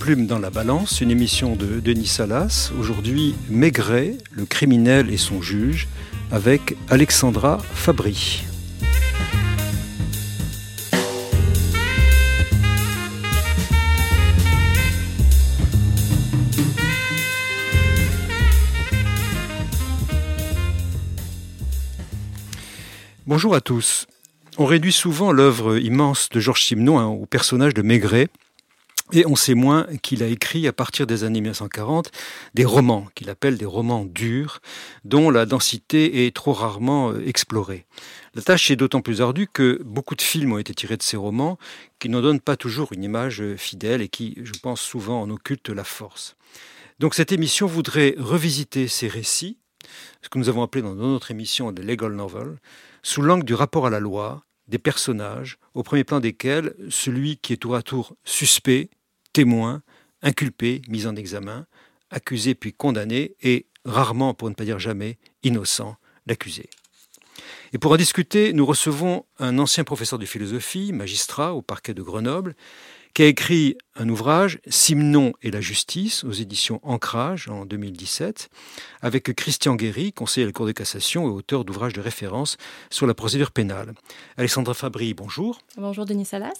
Plume dans la balance, une émission de Denis Salas. Aujourd'hui, Maigret, le criminel et son juge, avec Alexandra Fabry. Bonjour à tous. On réduit souvent l'œuvre immense de Georges Simenon au personnage de Maigret, et on sait moins qu'il a écrit à partir des années 1940 des romans qu'il appelle des romans durs, dont la densité est trop rarement euh, explorée. La tâche est d'autant plus ardue que beaucoup de films ont été tirés de ces romans qui n'en donnent pas toujours une image euh, fidèle et qui, je pense, souvent en occultent la force. Donc cette émission voudrait revisiter ces récits, ce que nous avons appelé dans notre émission des legal novels, sous l'angle du rapport à la loi, des personnages, au premier plan desquels celui qui est tour à tour suspect, témoin, inculpé, mis en examen, accusé puis condamné, et rarement, pour ne pas dire jamais, innocent, l'accusé. Et pour en discuter, nous recevons un ancien professeur de philosophie, magistrat au parquet de Grenoble, qui a écrit un ouvrage, Simon et la justice, aux éditions Ancrage en 2017, avec Christian Guéry, conseiller à la Cour de cassation et auteur d'ouvrages de référence sur la procédure pénale. Alexandra Fabry, bonjour. Bonjour Denis Salas.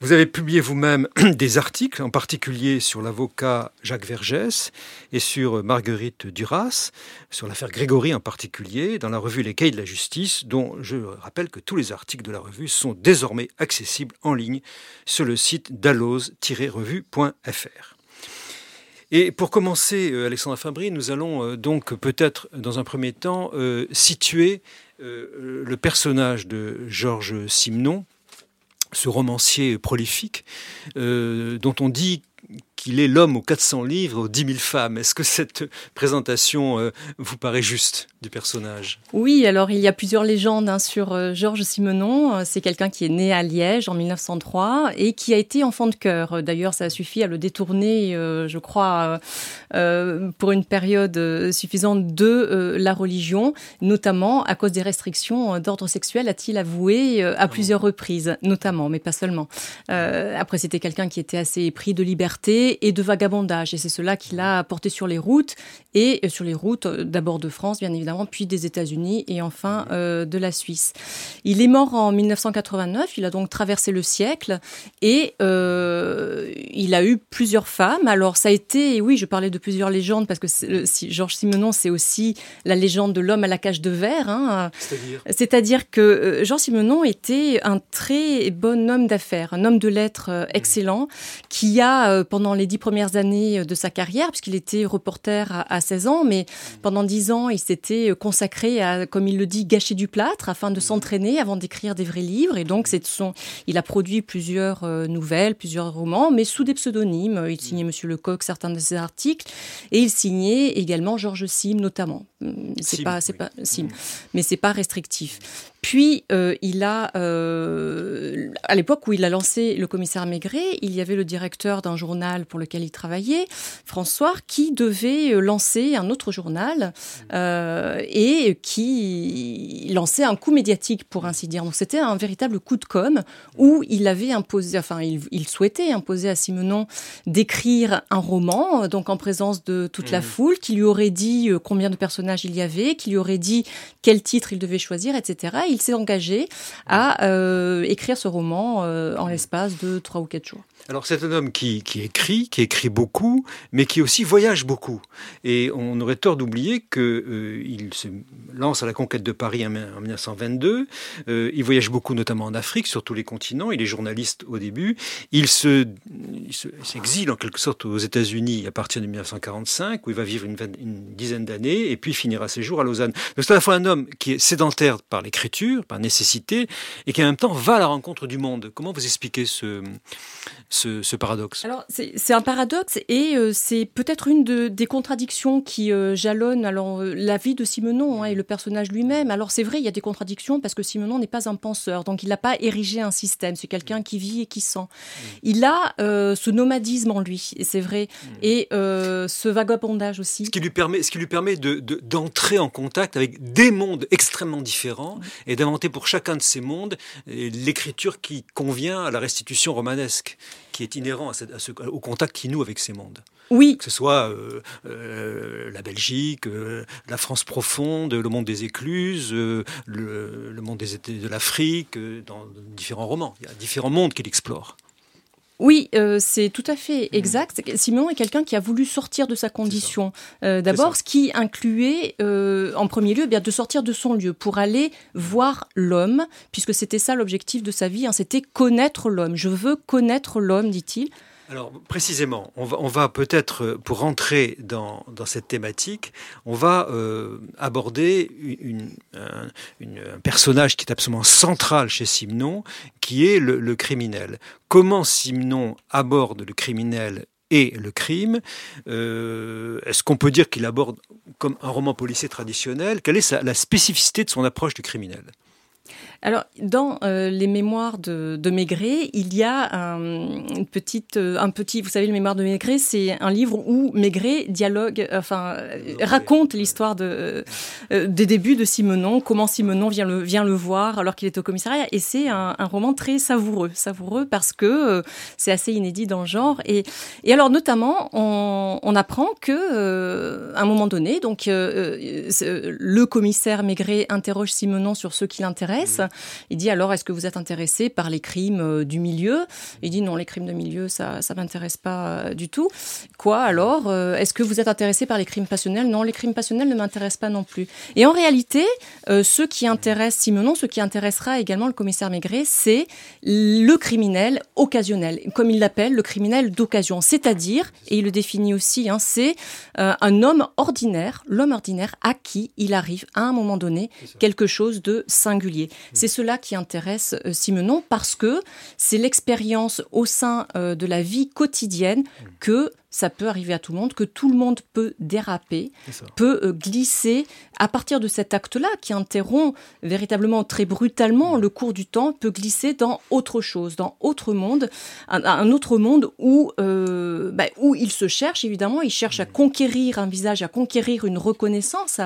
Vous avez publié vous-même des articles, en particulier sur l'avocat Jacques Vergès et sur Marguerite Duras, sur l'affaire Grégory en particulier, dans la revue Les Cahiers de la Justice, dont je rappelle que tous les articles de la revue sont désormais accessibles en ligne sur le site dalloz-revue.fr. Et pour commencer, euh, Alexandre Fabry, nous allons euh, donc peut-être dans un premier temps euh, situer le personnage de Georges Simenon, ce romancier prolifique, euh, dont on dit qu'il est l'homme aux 400 livres, aux 10 000 femmes. Est-ce que cette présentation euh, vous paraît juste du personnage? Oui, alors il y a plusieurs légendes hein, sur euh, Georges Simenon. Euh, c'est quelqu'un qui est né à Liège en 1903 et qui a été enfant de cœur. D'ailleurs, ça a suffi à le détourner, je crois, pour une période suffisante de la religion, notamment à cause des restrictions d'ordre sexuel, a-t-il avoué à plusieurs reprises, notamment, mais pas seulement. après, c'était quelqu'un qui était assez pris de liberté et de vagabondage. Et c'est cela qu'il a porté sur les routes, et euh, sur les routes euh, d'abord de France, bien évidemment, puis des États-Unis et enfin euh, de la Suisse. Il est mort en 1989, il a donc traversé le siècle, et il a eu plusieurs femmes. Alors ça a été, oui, je parlais de plusieurs légendes, parce que Georges Simenon, c'est aussi la légende de l'homme à la cage de verre. Hein. C'est-à-dire? Que Georges Simenon était un très bon homme d'affaires, un homme de lettres excellent, qui a, pendant les dix premières années de sa carrière, puisqu'il était reporter à, 16 ans, mais pendant 10 ans, il s'était consacré à, comme il le dit, gâcher du plâtre afin de s'entraîner avant d'écrire des vrais livres. Et donc, c'est son, il a produit plusieurs euh, nouvelles, plusieurs romans, mais sous des pseudonymes. Il signait Monsieur Lecoq certains de ses articles et il signait également Georges Sim notamment. C'est pas, c'est pas Sim, mais c'est pas restrictif. Puis, euh, il a, euh, à l'époque où il a lancé le commissaire Maigret, il y avait le directeur d'un journal pour lequel il travaillait, François, qui devait euh, lancer un autre journal et qui lançait un coup médiatique, pour ainsi dire. Donc, c'était un véritable coup de com' où il avait imposé, enfin, il, souhaitait imposer à Simenon d'écrire un roman, donc en présence de toute la foule, qui lui aurait dit combien de personnages il y avait, qui lui aurait dit quel titre il devait choisir, etc il s'est engagé à euh, écrire ce roman euh, en l'espace de trois ou quatre jours. Alors c'est un homme qui, écrit, qui écrit beaucoup, mais qui aussi voyage beaucoup. Et on aurait tort d'oublier qu'il euh, se lance à la conquête de Paris en, 1922. Euh, il voyage beaucoup, notamment en Afrique, sur tous les continents. Il est journaliste au début. Il se, s'exile en quelque sorte aux États-Unis à partir de 1945, où il va vivre une, une dizaine d'années, et puis finira ses jours à Lausanne. Donc c'est à la fois un homme qui est sédentaire par l'écriture, par nécessité, et qui en même temps va à la rencontre du monde. Comment vous expliquez ce ce, paradoxe? Alors, c'est un paradoxe et euh, c'est peut-être une des contradictions qui euh, jalonnent alors, euh, la vie de Simenon hein, et le personnage lui-même. Alors, c'est vrai, il y a des contradictions parce que Simenon n'est pas un penseur, donc il n'a pas érigé un système. C'est quelqu'un qui vit et qui sent. Mm. Il a ce nomadisme en lui, c'est vrai, mm. et ce vagabondage aussi. Ce qui lui permet, ce qui lui permet d'entrer de, en contact avec des mondes extrêmement différents mm. et d'inventer pour chacun de ces mondes l'écriture qui convient à la restitution romanesque. Qui est inhérent à ce, au contact qui noue avec ces mondes. Oui. Que ce soit euh, euh, la Belgique, euh, la France profonde, le monde des écluses, le, le, monde des, de l'Afrique, dans différents romans. Il y a différents mondes qu'il explore. Oui, euh, c'est tout à fait mmh. exact. Simon est quelqu'un qui a voulu sortir de sa condition. Euh, d'abord, ce qui incluait euh, en premier lieu eh bien de sortir de son lieu pour aller voir l'homme, puisque c'était ça l'objectif de sa vie, hein, c'était connaître l'homme. Je veux connaître l'homme, dit-il. Alors précisément, on va, peut-être, euh, pour rentrer dans, cette thématique, on va euh, aborder un, personnage qui est absolument central chez Simon, qui est le, criminel. Comment Simon aborde le criminel et le crime. Euh, est-ce qu'on peut dire qu'il aborde comme un roman policier traditionnel? Quelle est la spécificité de son approche du criminel? Alors, dans euh, les mémoires de, de, Maigret, il y a un, une petite, euh, un petit, vous savez, le mémoire de Maigret, c'est un livre où Maigret dialogue, enfin, raconte l'histoire de, euh, des débuts de Simenon, comment Simenon vient le, vient le voir alors qu'il est au commissariat. Et c'est un, un, roman très savoureux, savoureux parce que c'est assez inédit dans le genre. Et, et alors, notamment, on, on apprend que, à un moment donné, donc, le commissaire Maigret interroge Simenon sur ce qui l'intéresse. Il dit alors, est-ce que vous êtes intéressé par les crimes euh, du milieu? Il dit non, les crimes de milieu, ça ça m'intéresse pas euh, du tout. Quoi alors euh, Est-ce que vous êtes intéressé par les crimes passionnels? Non, les crimes passionnels ne m'intéressent pas non plus. Et en réalité, ce qui intéresse Simonon, ce qui intéressera également le commissaire Maigret, c'est le criminel occasionnel, comme il l'appelle, le criminel d'occasion. C'est-à-dire, et il le définit aussi, hein, c'est un homme ordinaire, l'homme ordinaire à qui il arrive à un moment donné quelque chose de singulier. C'est cela qui intéresse euh, Simenon parce que c'est l'expérience au sein euh, de la vie quotidienne que ça peut arriver à tout le monde, que tout le monde peut déraper, peut euh, glisser à partir de cet acte-là qui interrompt véritablement très brutalement le cours du temps, peut glisser dans autre chose, dans autre monde, un, autre monde où, euh, bah, où il se cherche évidemment, il cherche à conquérir un visage, à conquérir une reconnaissance,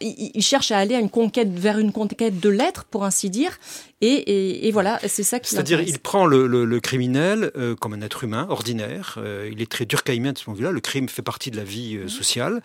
il, cherche à aller à une conquête vers une conquête de l'être pour ainsi dire, et, voilà, c'est ça qui C'est-à-dire, il prend le, criminel euh, comme un être humain ordinaire. il est très dur de ce point de vue-là. Le crime fait partie de la vie euh, sociale.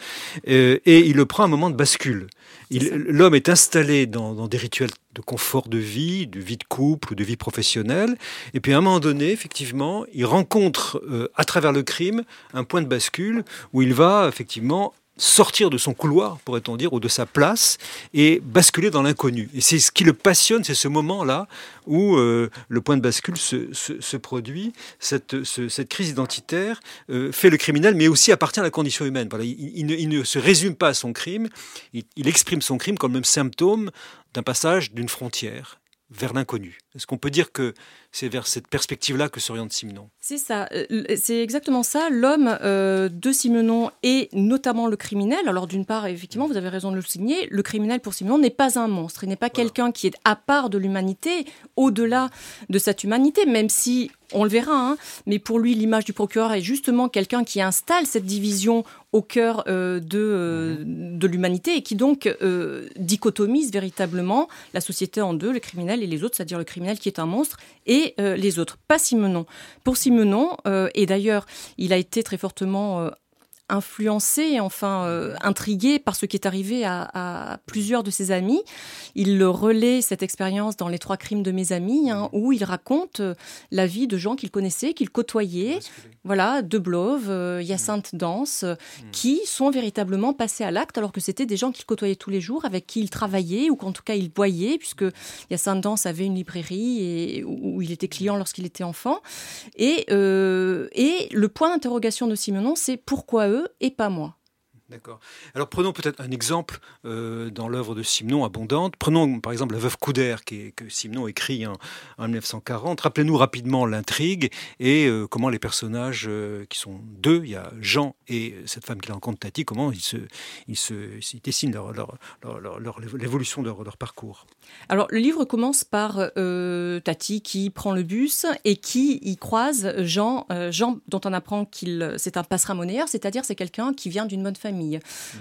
Euh, et il le prend à un moment de bascule. L'homme est installé dans, des rituels de confort de vie, de vie de couple ou de vie professionnelle. Et puis à un moment donné, effectivement, il rencontre euh, à travers le crime un point de bascule où il va effectivement sortir de son couloir, pourrait-on dire, ou de sa place, et basculer dans l'inconnu. Et c'est ce qui le passionne, c'est ce moment-là où euh, le point de bascule se, produit. Cette, cette, crise identitaire euh, fait le criminel, mais aussi appartient à la condition humaine. Voilà, il, ne, se résume pas à son crime, il exprime son crime comme même symptôme d'un passage d'une frontière vers l'inconnu. Est-ce qu'on peut dire que c'est vers cette perspective-là que s'oriente Simenon? C'est ça, euh, c'est exactement ça. L'homme euh, de Simenon est notamment le criminel. Alors d'une part, effectivement, vous avez raison de le signer, le criminel pour Simenon n'est pas un monstre, il n'est pas quelqu'un qui est à part de l'humanité, au-delà de cette humanité, même si on le verra, hein, mais pour lui, l'image du procureur est justement quelqu'un qui installe cette division au cœur euh, de, de l'humanité et qui donc dichotomise véritablement la société en deux, le criminel et les autres, c'est-à-dire le criminel qui est un monstre et euh, les autres, pas Simenon. Pour Simenon, euh, et d'ailleurs, il a été très fortement euh, influencé, enfin euh, intrigué par ce qui est arrivé à, plusieurs de ses amis. Il le relaie cette expérience dans Les Trois Crimes de mes amis, hein, où il raconte euh, la vie de gens qu'il connaissait, qu'il côtoyait, voilà, De Blove, euh, Hyacinthe Danse, hmm. qui sont véritablement passés à l'acte alors que c'était des gens qu'il côtoyait tous les jours, avec qui il travaillait ou qu'en tout cas il voyait, puisque Hyacinthe Danse avait une librairie et, où il était client lorsqu'il était enfant. Et, et le point d'interrogation de Simenon, c'est pourquoi eux et pas moi. D'accord. Alors prenons peut-être un exemple euh, dans l'œuvre de Simon abondante. Prenons par exemple La Veuve Couder que Simon écrit en, 1940. Rappelez-nous rapidement l'intrigue et euh, comment les personnages euh, qui sont deux, il y a Jean et cette femme qu'il rencontre, Tati, comment ils, se, ils, se, dessinent l'évolution de leur, parcours. Alors le livre commence par Tati qui prend le bus et qui y croise Jean, Jean dont on apprend qu'il c'est un passera monnayeur, c'est-à-dire c'est quelqu'un qui vient d'une bonne famille famille,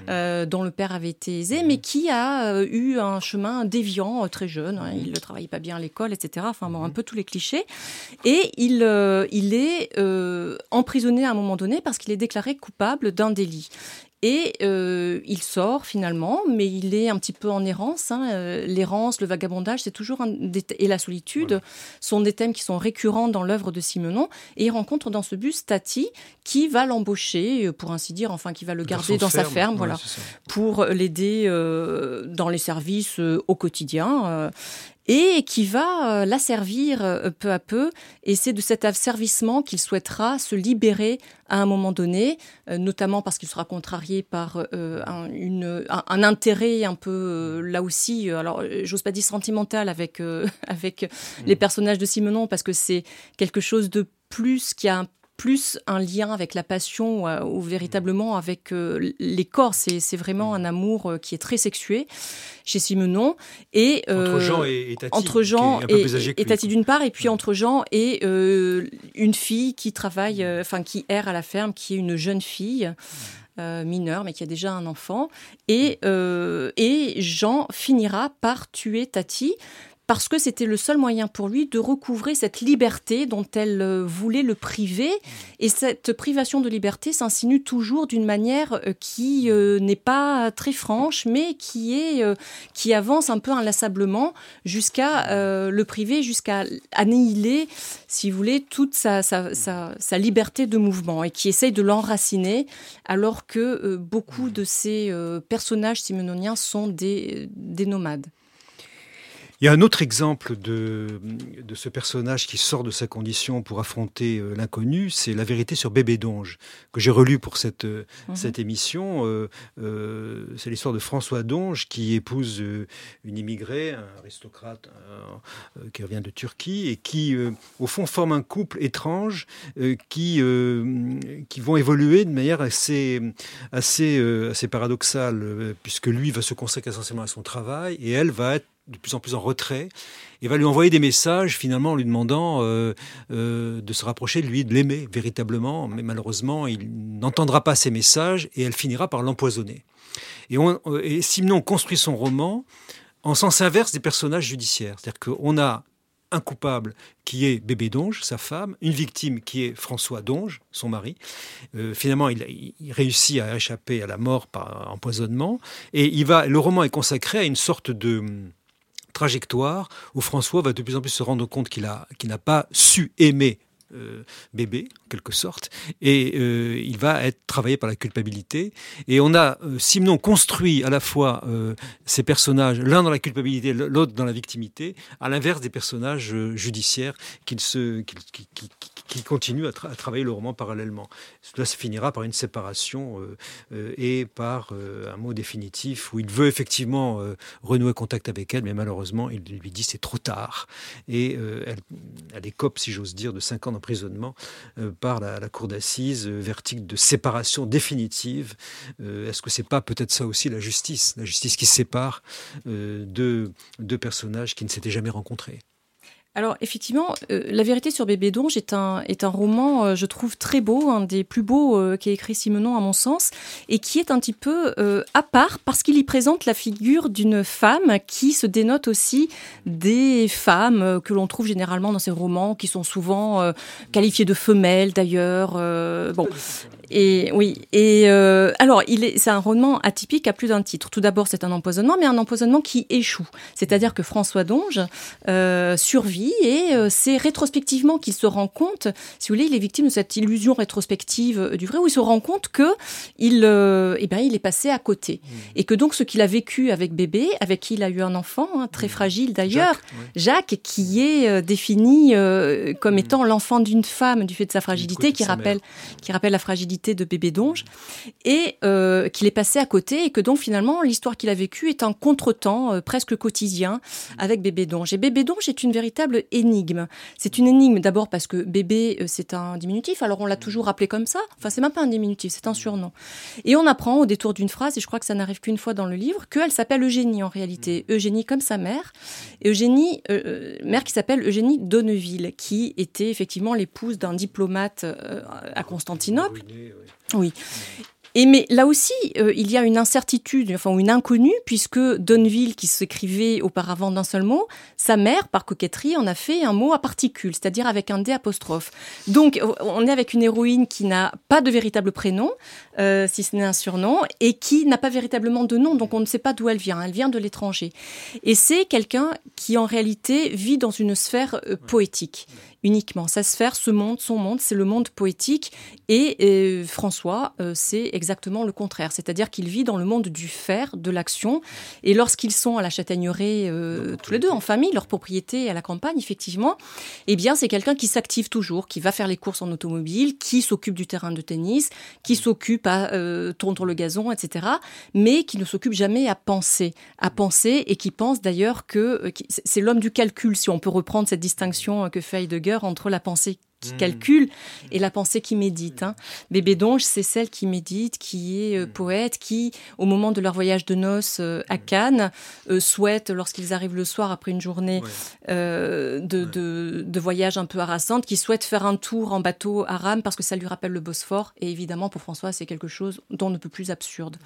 mmh. dont le père avait été aisé, mais qui a eu un chemin déviant très jeune. Hein. il ne travaillait pas bien à l'école, etc. Enfin bon, un peu tous les clichés. Et il, il est emprisonné à un moment donné parce qu'il est déclaré coupable d'un délit. Et euh, il sort finalement, mais il est un petit peu en errance. Hein. Euh, l'errance, le vagabondage, c'est toujours un et la solitude sont des thèmes qui sont récurrents dans l'œuvre de Simenon. Et il rencontre dans ce bus Tati, qui va l'embaucher, euh, pour ainsi dire, enfin qui va le garder dans, sa ferme, voilà, pour l'aider dans les services au quotidien et qui va la servir peu à peu. Et c'est de cet asservissement qu'il souhaitera se libérer à un moment donné, euh, notamment parce qu'il sera contrarié par euh, un, une, un, intérêt un peu euh, là aussi, alors j'ose pas dire sentimental avec, avec mm. les personnages de Simenon, parce que c'est quelque chose de plus qui a un plus un lien avec la passion ou, véritablement avec les corps. C'est vraiment un amour qui est très sexué chez Simenon. Et, entre Jean et, Tati. Entre Jean et, Tati d'une part, et puis entre Jean et une fille qui travaille, enfin qui erre à la ferme, qui est une jeune fille. mineure, mais qui a déjà un enfant. Et, et Jean finira par tuer Tati parce que c'était le seul moyen pour lui de recouvrer cette liberté dont elle euh, voulait le priver. Et cette privation de liberté s'insinue toujours d'une manière euh, qui euh, n'est pas très franche, mais qui, est, qui avance un peu inlassablement jusqu'à le priver, jusqu'à annihiler, si vous voulez, toute sa, sa, sa, liberté de mouvement et qui essaye de l'enraciner, alors que beaucoup de ces personnages simononiens sont des, des nomades. Il y a un autre exemple de, de ce personnage qui sort de sa condition pour affronter euh, l'inconnu, c'est La vérité sur Bébé Donge, que j'ai relu pour cette, euh, mhm. cette émission. Euh, c'est l'histoire de François Donge qui épouse une immigrée, un aristocrate qui revient de Turquie et qui, au fond, forme un couple étrange qui, qui vont évoluer de manière assez, assez, assez paradoxale, puisque lui va se consacrer essentiellement à son travail et elle va être de plus en plus en retrait et va lui envoyer des messages finalement en lui demandant euh, euh, de se rapprocher de lui, de l'aimer véritablement. Mais malheureusement, il n'entendra pas ces messages et elle finira par l'empoisonner. Et, et Simon construit son roman en sens inverse des personnages judiciaires. C'est-à-dire qu'on a un coupable qui est Bébé Donge, sa femme, une victime qui est François Donge, son mari. Euh, finalement, il, réussit à échapper à la mort par empoisonnement. Et il va, le roman est consacré à une sorte de trajectoire où François va de plus en plus se rendre compte qu'il n'a pas su aimer euh, bébé, en quelque sorte, et euh, il va être travaillé par la culpabilité. Et on a, euh, Simon construit à la fois ces personnages, l'un dans la culpabilité, l'autre dans la victimité, à l'inverse des personnages judiciaires qui, se, qui, qui, continuent à, travailler le roman parallèlement. Cela se finira par une séparation et par un mot définitif où il veut effectivement renouer contact avec elle, mais malheureusement, il lui dit c'est trop tard. Et elle, elle écope, si j'ose dire, de 5 ans emprisonnement euh, par la, cour d'assises, euh, verdict de séparation définitive. Euh, est-ce que c'est pas peut-être ça aussi la justice, la justice qui sépare deux, deux personnages qui ne s'étaient jamais rencontrés alors effectivement, euh, La vérité sur Bébé Donge est un, roman, euh, je trouve, très beau, un des plus beaux euh, qu'a écrit Simenon à mon sens, et qui est un petit peu à part parce qu'il y présente la figure d'une femme qui se dénote aussi des femmes que l'on trouve généralement dans ces romans, qui sont souvent qualifiées de femelles d'ailleurs. Et oui. Et euh, alors, il est, c'est un roman atypique à plus d'un titre. Tout d'abord, c'est un empoisonnement, mais un empoisonnement qui échoue. C'est-à-dire que François Donge euh, survit et euh, c'est rétrospectivement qu'il se rend compte, si vous voulez, il est victime de cette illusion rétrospective du vrai, où il se rend compte que il, eh ben, il est passé à côté mmh. et que donc ce qu'il a vécu avec bébé, avec qui il a eu un enfant hein, très mmh. fragile d'ailleurs, Jacques, qui est défini comme mmh. étant l'enfant d'une femme du fait de sa fragilité, qui rappelle, qui rappelle la fragilité de bébé Donge et euh, qu'il est passé à côté et que donc finalement l'histoire qu'il a vécue est un contretemps euh, presque quotidien avec bébé Donge. Et bébé Donge est une véritable énigme. C'est une énigme d'abord parce que bébé euh, c'est un diminutif, alors on l'a toujours appelé comme ça. Enfin c'est même pas un diminutif, c'est un surnom. Et on apprend au détour d'une phrase, et je crois que ça n'arrive qu'une fois dans le livre, qu'elle s'appelle Eugénie en réalité. Eugénie comme sa mère. Eugénie, mère qui s'appelle Eugénie Donneville, qui était effectivement l'épouse d'un diplomate à Constantinople. Oui. Et mais là aussi, euh, il y a une incertitude, enfin une inconnue, puisque Donneville, qui s'écrivait auparavant d'un seul mot, sa mère, par coquetterie, en a fait un mot à particules, c'est-à-dire avec un D apostrophe. Donc, on est avec une héroïne qui n'a pas de véritable prénom, euh, si ce n'est un surnom, et qui n'a pas véritablement de nom, donc on ne sait pas d'où elle vient. Elle vient de l'étranger. Et c'est quelqu'un qui, en réalité, vit dans une sphère euh, poétique uniquement. Sa sphère, ce monde, son monde, c'est le monde poétique. Et euh, François, euh, c'est exactement le contraire. C'est-à-dire qu'il vit dans le monde du faire, de l'action. Et lorsqu'ils sont à la châtaigneraie, euh, tous les deux en famille, leur propriété à la campagne, effectivement, eh bien, c'est quelqu'un qui s'active toujours, qui va faire les courses en automobile, qui s'occupe du terrain de tennis, qui s'occupe à tondre le gazon, etc. Mais qui ne s'occupe jamais à penser, à penser et qui pense d'ailleurs que c'est l'homme du calcul, si on peut reprendre cette distinction que fait Heidegger entre la pensée qui hmm. calcule et la pensée qui médite. Hein. Bébé Donge, c'est celle qui médite, qui est euh, hmm. poète, qui, au moment de leur voyage de noces euh, à hmm. Cannes, euh, souhaite, lorsqu'ils arrivent le soir après une journée de, de, voyage un peu harassante, qui souhaite faire un tour en bateau à rame parce que ça lui rappelle le Bosphore. Et évidemment, pour François, c'est quelque chose dont on ne peut plus absurde.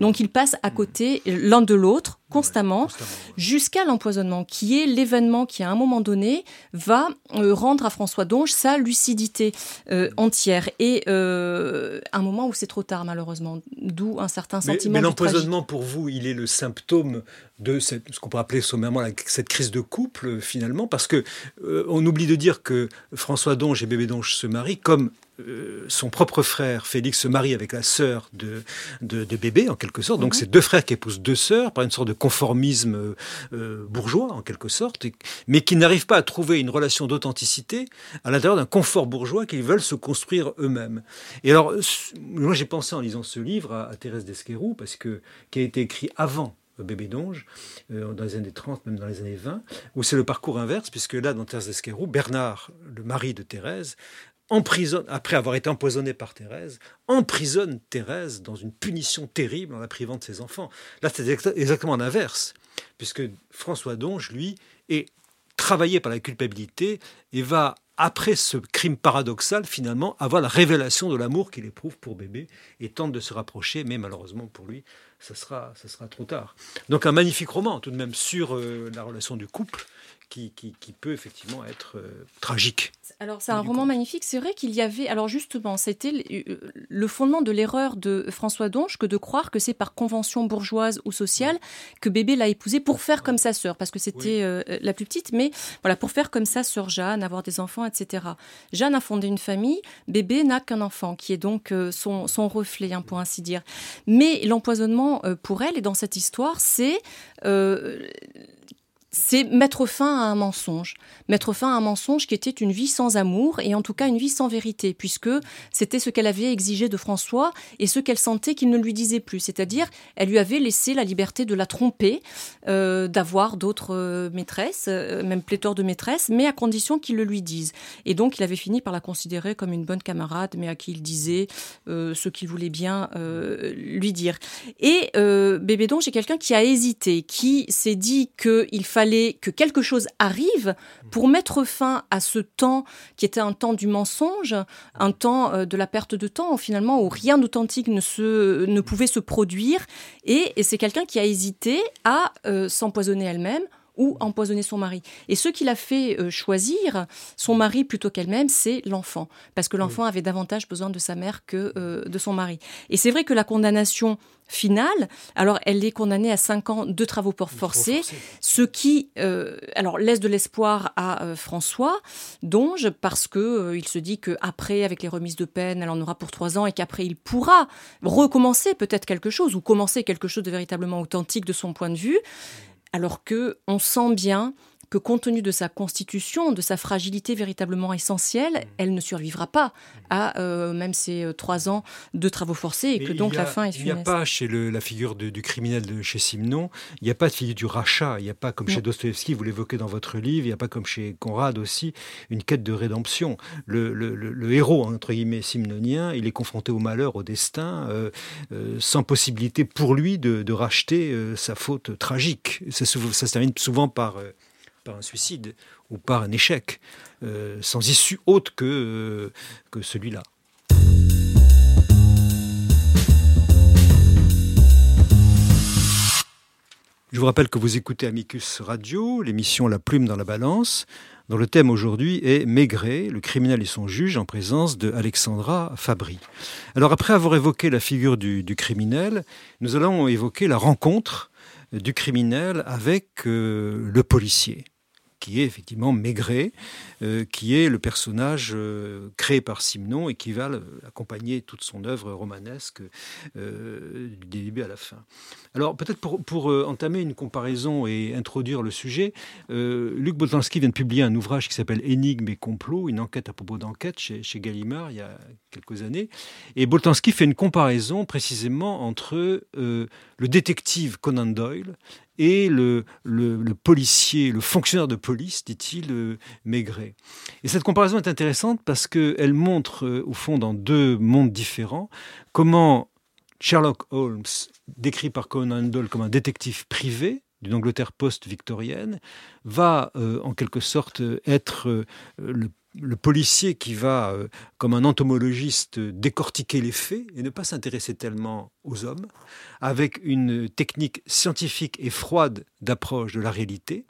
Donc, ils passent à côté l'un de l'autre constamment, jusqu'à l'empoisonnement, qui est l'événement qui, à un moment donné, va rendre à François Donge lucidité euh, entière. Et euh, un moment où c'est trop tard, malheureusement. D'où un certain sentiment. Mais, l'empoisonnement, pour vous, il est le symptôme de ce qu'on pourrait appeler sommairement cette crise de couple, finalement, parce que euh, on oublie de dire que François Donge et Bébé Donge se marient comme euh, son propre frère, Félix, se marie avec la sœur de, de, bébé, en quelque sorte. Donc, mhm. c'est deux frères qui épousent deux sœurs par une sorte de conformisme euh, euh, bourgeois, en quelque sorte, mais qui n'arrivent pas à trouver une relation d'authenticité à l'intérieur d'un confort bourgeois qu'ils veulent se construire eux-mêmes. Et alors, moi, j'ai pensé en lisant ce livre à, Thérèse d'Esquerou, parce que, qui a été écrit avant Bébé Donge, dans les années 30, même dans les années 20, où c'est le parcours inverse, puisque là, dans Thérèse Bernard, le mari de Thérèse, emprisonne, après avoir été empoisonné par Thérèse, emprisonne Thérèse dans une punition terrible en la privant de ses enfants. Là, c'est exactement l'inverse, puisque François Donge, lui, est travaillé par la culpabilité et va, après ce crime paradoxal, finalement, avoir la révélation de l'amour qu'il éprouve pour bébé et tente de se rapprocher, mais malheureusement pour lui, ça sera, ça sera trop tard. Donc un magnifique roman, tout de même, sur euh, la relation du couple, qui, peut effectivement être euh, tragique. Alors c'est un roman magnifique. C'est vrai qu'il y avait. Alors justement, c'était euh, le fondement de l'erreur de François Donge que de croire que c'est par convention bourgeoise ou sociale que bébé l'a épousé pour faire comme sa sœur, parce que c'était euh, la plus petite, mais voilà pour faire comme sa sœur Jeanne, avoir des enfants, etc. Jeanne a fondé une famille. Bébé n'a qu'un enfant, qui est donc son, son reflet, hein, pour ainsi dire. Mais l'empoisonnement pour elle et dans cette histoire, c'est c'est mettre fin à un mensonge. Mettre fin à un mensonge qui était une vie sans amour et en tout cas une vie sans vérité, puisque c'était ce qu'elle avait exigé de François et ce qu'elle sentait qu'il ne lui disait plus. C'est-à-dire, elle lui avait laissé la liberté de la tromper, euh, d'avoir d'autres euh, maîtresses, euh, même pléthore de maîtresses, mais à condition qu'il le lui dise. Et donc, il avait fini par la considérer comme une bonne camarade, mais à qui il disait ce qu'il voulait bien lui dire. Et Bébé Donge est quelqu'un qui a hésité, qui s'est dit qu'il fallait que quelque chose arrive pour mettre fin à ce temps qui était un temps du mensonge, un temps euh, de la perte de temps finalement où rien d'authentique ne, ne pouvait se produire. Et, c'est quelqu'un qui a hésité à euh, s'empoisonner elle-même ou empoisonner son mari. Et ce qui l'a fait euh, choisir son mari plutôt qu'elle-même, c'est l'enfant, parce que l'enfant avait davantage besoin de sa mère que euh, de son mari. Et c'est vrai que la condamnation finale, alors elle est condamnée à 5 ans de travaux forcés, ce qui euh, alors laisse de l'espoir à François Donge, parce que il se dit qu'après, avec les remises de peine, elle en aura pour 3 ans et qu'après il pourra recommencer peut-être quelque chose ou commencer quelque chose de véritablement authentique de son point de vue alors que on sent bien que compte tenu de sa constitution, de sa fragilité véritablement essentielle, mm. elle ne survivra pas à euh, même ces euh, trois ans de travaux forcés et que donc la fin est funeste. Il n'y a pas chez la figure du criminel de chez Simon, il n'y a pas de figure du rachat, il n'y a pas comme chez Dostoevsky, vous l'évoquez dans votre livre, il n'y a pas comme chez Conrad aussi une quête de rédemption. Le, héros, entre guillemets, simnonien, il est confronté au malheur, au destin, euh, sans possibilité pour lui de, racheter sa faute tragique. Ça, ça se termine souvent par par un suicide ou par un échec, euh, sans issue autre euh, que, celui-là. Je vous rappelle que vous écoutez Amicus Radio, l'émission La Plume dans la Balance, dont le thème aujourd'hui est Maigret, le criminel et son juge, en présence de Alexandra Fabry. Alors après avoir évoqué la figure du criminel, nous allons évoquer la rencontre du criminel avec euh, le policier qui est effectivement Maigret, euh, qui est le personnage euh, créé par Simon et qui va accompagner toute son œuvre romanesque euh, du début à la fin. Alors peut-être pour, pour entamer une comparaison et introduire le sujet, Luc Boltanski vient de publier un ouvrage qui s'appelle Énigmes et complots, une enquête à propos d'enquête chez, chez, Gallimard il y a quelques années. Et Boltanski fait une comparaison précisément entre le détective Conan Doyle et le, policier, le fonctionnaire de police, dit-il, euh, Maigret. Et cette comparaison est intéressante parce qu'elle montre, euh, au fond, dans deux mondes différents, comment Sherlock Holmes, décrit par Conan Doyle comme un détective privé, d'une Angleterre post-victorienne, va euh, en quelque sorte être le le policier qui va, euh, comme un entomologiste, décortiquer les faits et ne pas s'intéresser tellement aux hommes, avec une technique scientifique et froide d'approche de la réalité,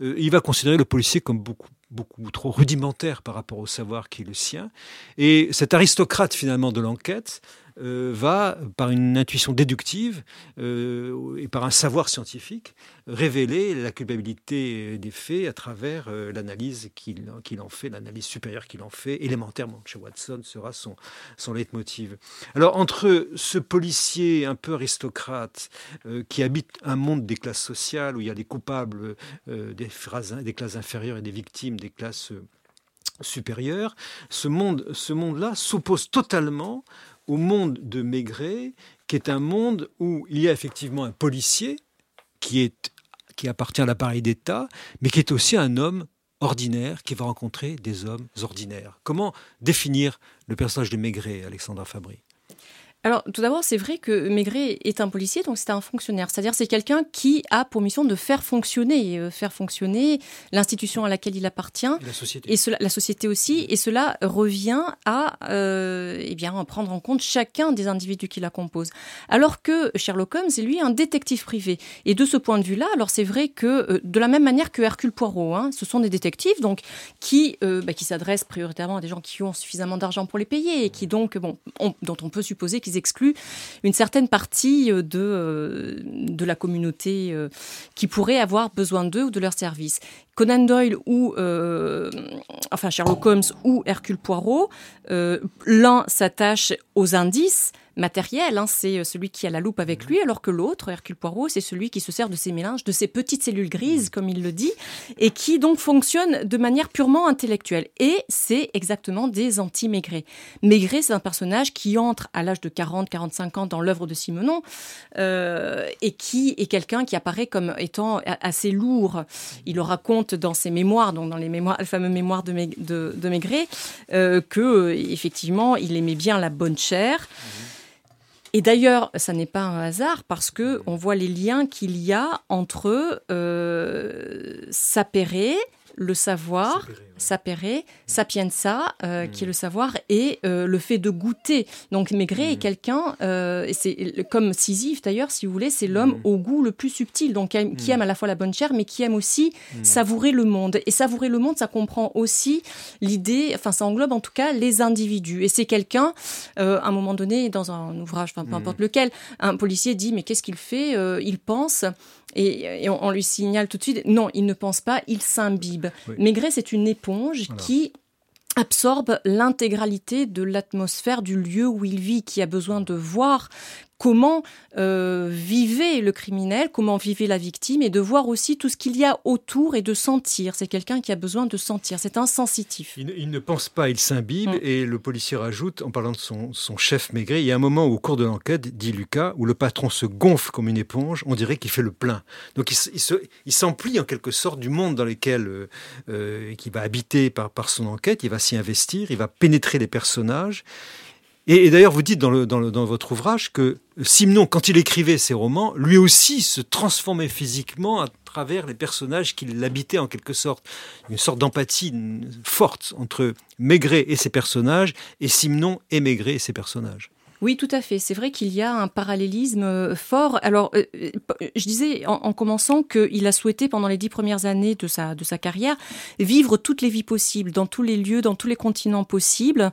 euh, il va considérer le policier comme beaucoup beaucoup trop rudimentaire par rapport au savoir qui est le sien. Et cet aristocrate finalement de l'enquête euh, va, par une intuition déductive euh, et par un savoir scientifique, révéler la culpabilité des faits à travers euh, l'analyse qu'il en fait, l'analyse supérieure qu'il en fait, élémentaire, chez Watson sera son, son leitmotiv. Alors entre ce policier un peu aristocrate qui habite un monde des classes sociales où il y a des coupables des, des classes inférieures et des victimes des classes supérieures, ce monde, ce monde-là s'oppose totalement au monde de Maigret, qui est un monde où il y a effectivement un policier qui, appartient à l'appareil d'État, mais qui est aussi un homme ordinaire qui va rencontrer des hommes ordinaires. Comment définir le personnage de Maigret, Alexandra Fabry? Alors, tout d'abord, c'est vrai que Maigret est un policier, donc c'est un fonctionnaire. C'est-à-dire, c'est quelqu'un qui a pour mission de faire fonctionner, euh, faire fonctionner l'institution à laquelle il appartient. Et la société. Et cela, la société aussi. Et cela revient à, euh, eh bien, prendre en compte chacun des individus qui la composent. Alors que Sherlock Holmes est, lui, un détective privé. Et de ce point de vue-là, alors c'est vrai que, euh, de la même manière que Hercule Poirot, hein, ce sont des détectives, donc, qui, bah, qui s'adressent prioritairement à des gens qui ont suffisamment d'argent pour les payer et qui, donc, bon, dont on peut supposer qu'ils excluent une certaine partie euh, de, euh, de la communauté euh, qui pourrait avoir besoin d'eux ou de leurs services. Conan Doyle ou enfin Sherlock Holmes ou Hercule Poirot, l'un s'attache aux indices, matériel, hein, c'est euh, celui qui a la loupe avec lui, alors que l'autre, Hercule Poirot, c'est celui qui se sert de ces mélanges, de ces petites cellules grises, mm. comme il le dit, et qui donc fonctionne de manière purement intellectuelle. Et c'est exactement des anti-Maigret. Maigret, c'est un personnage qui entre à l'âge de 40-45 ans dans l'œuvre de Simenon, euh, et qui est quelqu'un qui apparaît comme étant assez lourd. Il le raconte dans ses mémoires, donc dans les mémoires, fameux mémoires de, de, Maigret, euh, que effectivement, il aimait bien la bonne chair. Mm-hmm. Et d'ailleurs, ça n'est pas un hasard parce que on voit les liens qu'il y a entre euh, Sapere, le savoir, sapere, sapienza, euh, hmm. qui est le savoir, et euh, le fait de goûter. Donc Maigret est hmm. quelqu'un, euh, et c'est comme Sisyphe d'ailleurs, si vous voulez, c'est l'homme hmm. au goût le plus subtil, donc qui aime à la fois la bonne chair, mais qui aime aussi savourer le monde. Et savourer le monde, ça comprend aussi l'idée, enfin ça englobe en tout cas les individus. Et c'est quelqu'un, à un moment donné, dans un ouvrage, enfin peu importe lequel, un policier dit mais qu'est-ce qu'il fait Il pense et, on, lui signale tout de suite, non, il ne pense pas, il s'imbibe. Maigret, c'est une éponge qui absorbe l'intégralité de l'atmosphère du lieu où il vit, qui a besoin de voir comment euh, vivait le criminel, comment vivait la victime, et de voir aussi tout ce qu'il y a autour et de sentir. C'est quelqu'un qui a besoin de sentir, c'est un sensitif. Il, ne pense pas, il s'imbibe, mm. et le policier rajoute, en parlant de son, chef Maigret, il y a un moment où, au cours de l'enquête, dit Lucas, où le patron se gonfle comme une éponge, on dirait qu'il fait le plein. Donc il, s'emplit en quelque sorte du monde dans lequel euh, euh va habiter par, par son enquête, il va s'y investir, il va pénétrer les personnages. Et, d'ailleurs, vous dites dans, votre ouvrage que Simon, quand il écrivait ses romans, lui aussi se transformait physiquement à travers les personnages qui l'habitaient en quelque sorte. Une sorte d'empathie forte entre Maigret et ses personnages, et Simon et Maigret et ses personnages. Oui, tout à fait. C'est vrai qu'il y a un parallélisme euh, fort. Alors, euh, euh, je disais en, commençant qu'il a souhaité, pendant les dix premières années de sa, de sa carrière, vivre toutes les vies possibles, dans tous les lieux, dans tous les continents possibles,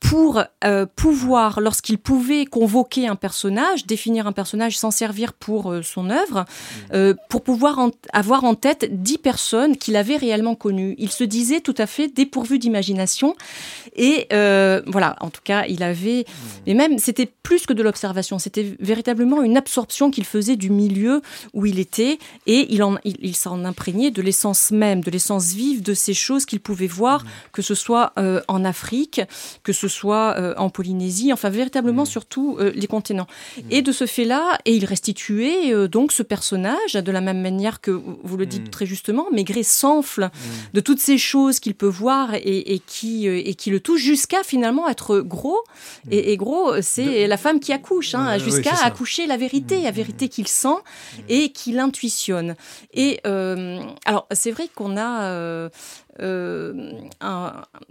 pour euh, pouvoir, lorsqu'il pouvait convoquer un personnage, définir un personnage, s'en servir pour euh, son œuvre, mmh. euh, pour pouvoir avoir en tête dix personnes qu'il avait réellement connues. Il se disait tout à fait dépourvu d'imagination. Et voilà, en tout cas, il avait... Mmh. Mais même, c'était plus que de l'observation, c'était véritablement une absorption qu'il faisait du milieu où il était, et il, en, il, s'en imprégnait de l'essence même, de l'essence vive de ces choses qu'il pouvait voir, mmh. que ce soit en Afrique, que ce soit euh, en Polynésie, enfin véritablement mmh. surtout euh, les continents. Mmh. Et de ce fait-là, et il restituait euh, donc ce personnage de la même manière que vous le dites mmh. très justement, Maigret s'enfle de toutes ces choses qu'il peut voir et, qui, et qui le touchent jusqu'à finalement être gros. Et, gros, c'est la femme qui accouche, hein, jusqu'à accoucher la vérité, la vérité qu'il sent et qu'il intuitionne. Et alors c'est vrai qu'on a euh,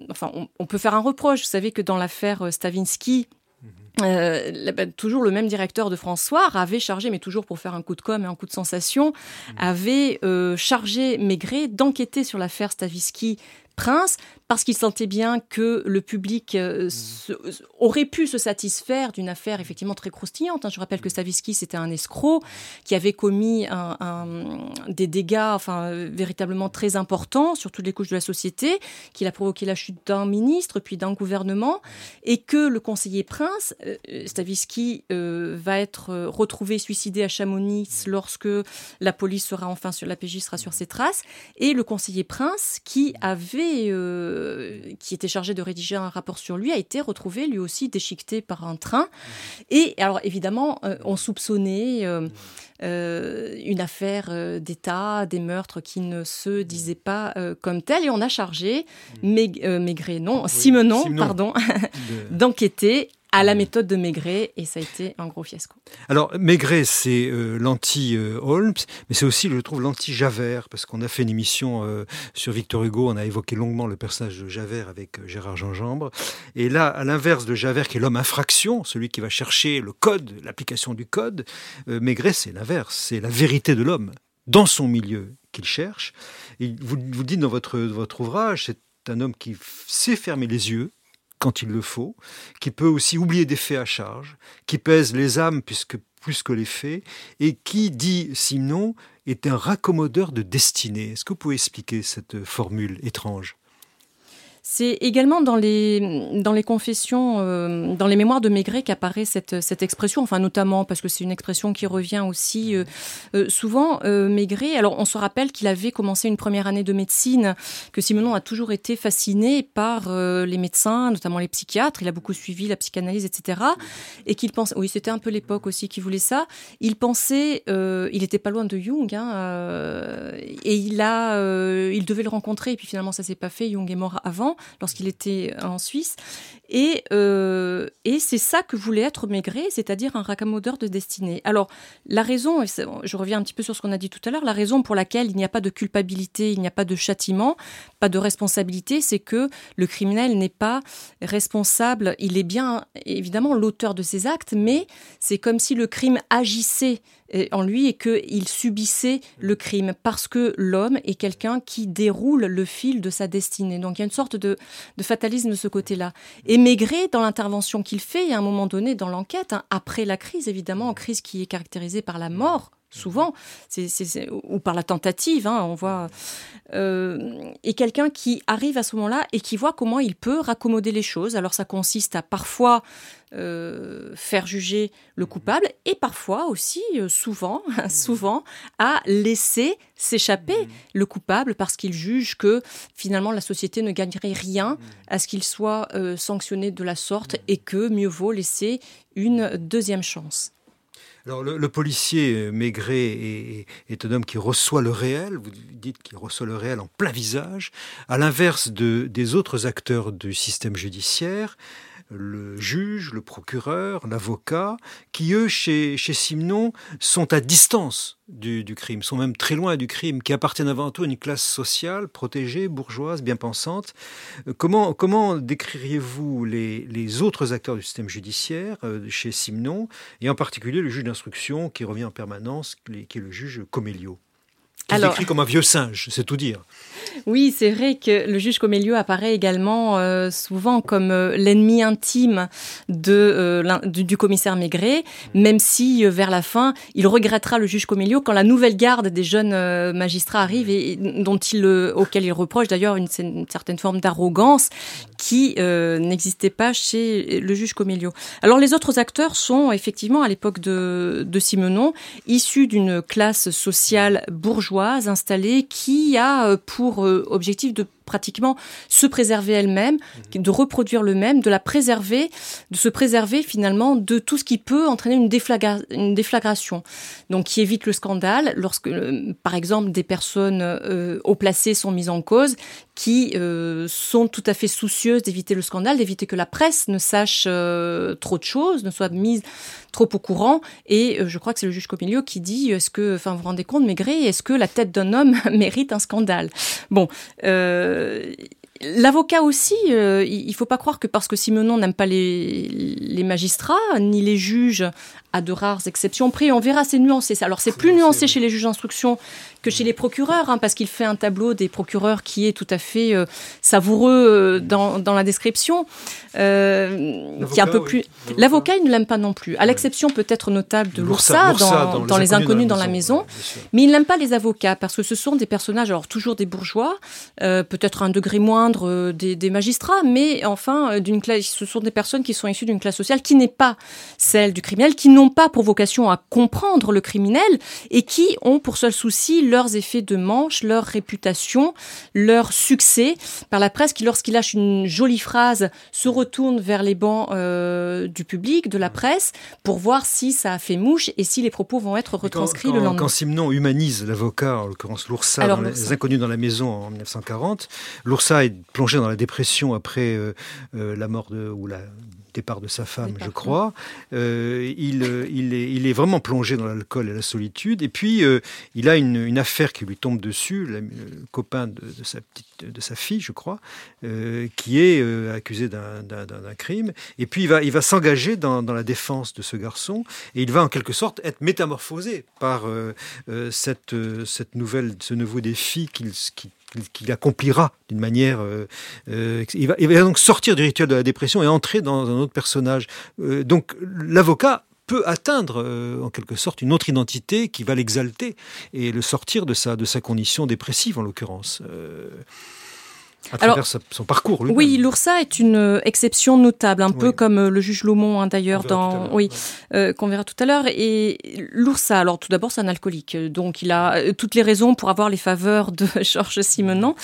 enfin, on, peut faire un reproche. Vous savez que dans l'affaire euh, Stavinsky, mhm. euh, bah, toujours le même directeur de François avait chargé, mais toujours pour faire un coup de com et un coup de sensation, mhm. avait chargé Maigret d'enquêter sur l'affaire Stavinsky Prince parce qu'il sentait bien que le public euh, mmh. aurait pu se satisfaire d'une affaire effectivement très croustillante. Hein. Je rappelle que Stavisky, c'était un escroc qui avait commis des dégâts enfin, véritablement très importants sur toutes les couches de la société, qu'il a provoqué la chute d'un ministre, puis d'un gouvernement, et que le conseiller Prince, euh, Stavisky, euh, va être retrouvé suicidé à Chamonix lorsque la police sera enfin sur la PJ sera sur ses traces, et le conseiller Prince qui avait euh, qui était chargé de rédiger un rapport sur lui, a été retrouvé lui aussi déchiqueté par un train. Et alors évidemment, euh, on soupçonnait euh, une affaire d'État, des meurtres qui ne se disaient pas comme tels, et on a chargé Maigret, non, Simenon, pardon, d'enquêter à la méthode de Maigret et ça a été un gros fiasco. Alors Maigret, c'est euh, l'anti-Holmes, mais c'est aussi, je trouve, l'anti-Javert, parce qu'on a fait une émission euh, sur Victor Hugo, on a évoqué longuement le personnage de Javert avec euh, Gérard Gingembre. Et là, à l'inverse de Javert, qui est l'homme infraction, celui qui va chercher le code, l'application du code, Maigret, c'est l'inverse, c'est la vérité de l'homme dans son milieu qu'il cherche. Et vous, dites dans votre ouvrage, c'est un homme qui sait fermer les yeux, quand il le faut, qui peut aussi oublier des faits à charge, qui pèse les âmes plus que les faits, et qui, dit Simon, est un raccommodeur de destinée. Est-ce que vous pouvez expliquer cette formule étrange? C'est également dans les, dans les confessions, euh, dans les mémoires de Maigret qu'apparaît cette, cette expression, enfin notamment parce que c'est une expression qui revient aussi euh, euh, souvent. Maigret, alors on se rappelle qu'il avait commencé une première année de médecine, que Simonon a toujours été fasciné par les médecins, notamment les psychiatres. Il a beaucoup suivi la psychanalyse, etc. Et qu'il pense, oui, c'était un peu l'époque aussi qui voulait ça. Il pensait, il était pas loin de Jung, hein, et il a, il devait le rencontrer, et puis finalement ça s'est pas fait. Jung est mort avant lorsqu'il était en Suisse. Et, euh, et c'est ça que voulait être Maigret, c'est-à-dire un raccommodeur de destinée. Alors, la raison, je reviens un petit peu sur ce qu'on a dit tout à l'heure, la raison pour laquelle il n'y a pas de culpabilité, il n'y a pas de châtiment, pas de responsabilité, c'est que le criminel n'est pas responsable. Il est bien évidemment l'auteur de ses actes, mais c'est comme si le crime agissait en lui et qu'il subissait le crime parce que l'homme est quelqu'un qui déroule le fil de sa destinée. Donc il y a une sorte de, fatalisme de ce côté-là. Maigret, dans l'intervention qu'il fait, à un moment donné dans l'enquête, hein, après la crise évidemment, crise qui est caractérisée par la mort souvent, c'est, ou par la tentative, hein, on voit, euh, et quelqu'un qui arrive à ce moment-là et qui voit comment il peut raccommoder les choses. Alors ça consiste à parfois euh, faire juger le coupable et parfois aussi, euh, souvent, souvent, à laisser s'échapper mmh. le coupable parce qu'il juge que finalement la société ne gagnerait rien mmh. à ce qu'il soit sanctionné de la sorte mmh. et que mieux vaut laisser une deuxième chance. Alors, le, policier euh, Maigret est, un homme qui reçoit le réel, vous dites qu'il reçoit le réel en plein visage, à l'inverse de, des autres acteurs du système judiciaire. Le juge, le procureur, l'avocat, qui eux, chez, chez Simon, sont à distance du, crime, sont même très loin du crime, qui appartiennent avant tout à une classe sociale, protégée, bourgeoise, bien pensante. Euh, comment, comment décririez-vous les, les, autres acteurs du système judiciaire euh, chez Simon, et en particulier le juge d'instruction qui revient en permanence, qui est le juge Comélio qui est décrit comme un vieux singe, c'est tout dire. Oui, c'est vrai que le juge Comélio apparaît également euh, souvent comme euh, l'ennemi intime de, euh, du, commissaire Maigret, même si vers la fin, il regrettera le juge Comélio quand la nouvelle garde des jeunes magistrats arrive et, dont il, auquel il reproche d'ailleurs une, certaine forme d'arrogance qui n'existait pas chez le juge Comélio. Alors les autres acteurs sont effectivement à l'époque de, de Simenon issus d'une classe sociale bourgeoise installée qui a pour euh, objectif de pratiquement se préserver elle-même, mhm. de reproduire le même, de la préserver, de se préserver finalement de tout ce qui peut entraîner une, une déflagration. Donc qui évite le scandale lorsque, euh, par exemple, des personnes euh, haut placées sont mises en cause, qui euh, sont tout à fait soucieuses d'éviter le scandale, d'éviter que la presse ne sache trop de choses, ne soit mise trop au courant. Et je crois que c'est le juge Comilio qui dit est-ce que, enfin, vous vous rendez compte, Maigret, est-ce que la tête d'un homme mérite un scandale? Bon. Euh, l'avocat aussi, euh, il faut pas croire que parce que Simenon n'aime pas les, les, magistrats ni les juges, à de rares exceptions. Près, on verra, c'est nuancé. Alors c'est plus nuancé chez les juges d'instruction que chez les procureurs, hein, parce qu'il fait un tableau des procureurs qui est tout à fait euh, savoureux euh, dans, dans, la description, euh, qui est un peu plus. L'avocat, il ne l'aime pas non plus, à l'exception peut-être notable de l'Oursa dans, dans, Les Inconnus dans la maison, mais il n'aime pas les avocats parce que ce sont des personnages, alors toujours des bourgeois, peut-être un degré moindre des, des magistrats, mais enfin d'une classe, ce sont des personnes qui sont issues d'une classe sociale qui n'est pas celle du criminel, qui n'ont pas pour vocation à comprendre le criminel et qui ont pour seul souci leurs effets de manche, leur réputation, leur succès par la presse qui, lorsqu'il lâche une jolie phrase, se retourne vers les bancs euh, du public, de la presse, pour voir si ça a fait mouche et si les propos vont être retranscrits le lendemain. Quand Simon humanise l'avocat, en l'occurrence l'Oursa, dans les Inconnus dans la maison en 1940, l'Oursa est plongé dans la dépression après euh, euh, la mort de, ou la départ de sa femme, je crois. Euh, il, il, est, il, est, vraiment plongé dans l'alcool et la solitude. Et puis, euh, il a une, une, affaire qui lui tombe dessus, le, copain de, de, sa petite, de sa fille, je crois, euh, qui est accusé d'un crime. Et puis, il va, il va s'engager dans, dans, la défense de ce garçon. Et il va, en quelque sorte, être métamorphosé par cette, cette nouvelle, ce nouveau défi qu'il qu'il accomplira d'une manière. Euh, euh, il, va, donc sortir du rituel de la dépression et entrer dans un autre personnage. Euh, donc l'avocat peut atteindre en quelque sorte une autre identité qui va l'exalter et le sortir de sa, de sa condition dépressive en l'occurrence à travers son parcours. Oui, l'Oursa est une euh, exception notable, un peu comme euh, le juge Lomont hein, d'ailleurs dans, oui, euh, qu'on verra tout à l'heure. Et l'Oursa, alors tout d'abord c'est un alcoolique, donc il a toutes les raisons pour avoir les faveurs de Georges Simenon.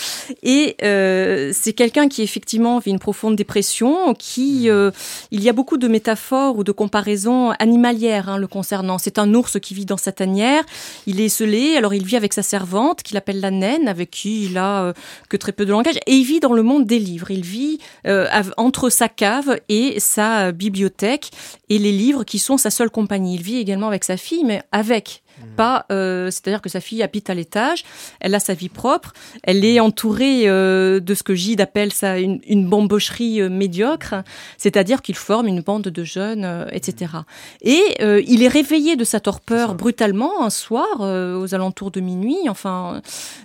Et c'est quelqu'un qui effectivement vit une profonde dépression, qui, mm. il y a beaucoup de métaphores ou de comparaisons animalières hein, le concernant. C'est un ours qui vit dans sa tanière, il est esselé, alors il vit avec sa servante qu'il appelle la naine, avec qui il a que très peu de langage. Et il vit dans le monde des livres. Il vit euh, entre sa cave et sa bibliothèque et les livres qui sont sa seule compagnie. Il vit également avec sa fille, mais avec Mmh. Pas, euh, c'est-à-dire que sa fille habite à l'étage, elle a sa vie propre, elle est entourée euh, de ce que Gide appelle ça une, une bambocherie euh, médiocre, c'est-à-dire qu'il forme une bande de jeunes, etc. Et il est réveillé de sa torpeur brutalement un soir, aux alentours de minuit, enfin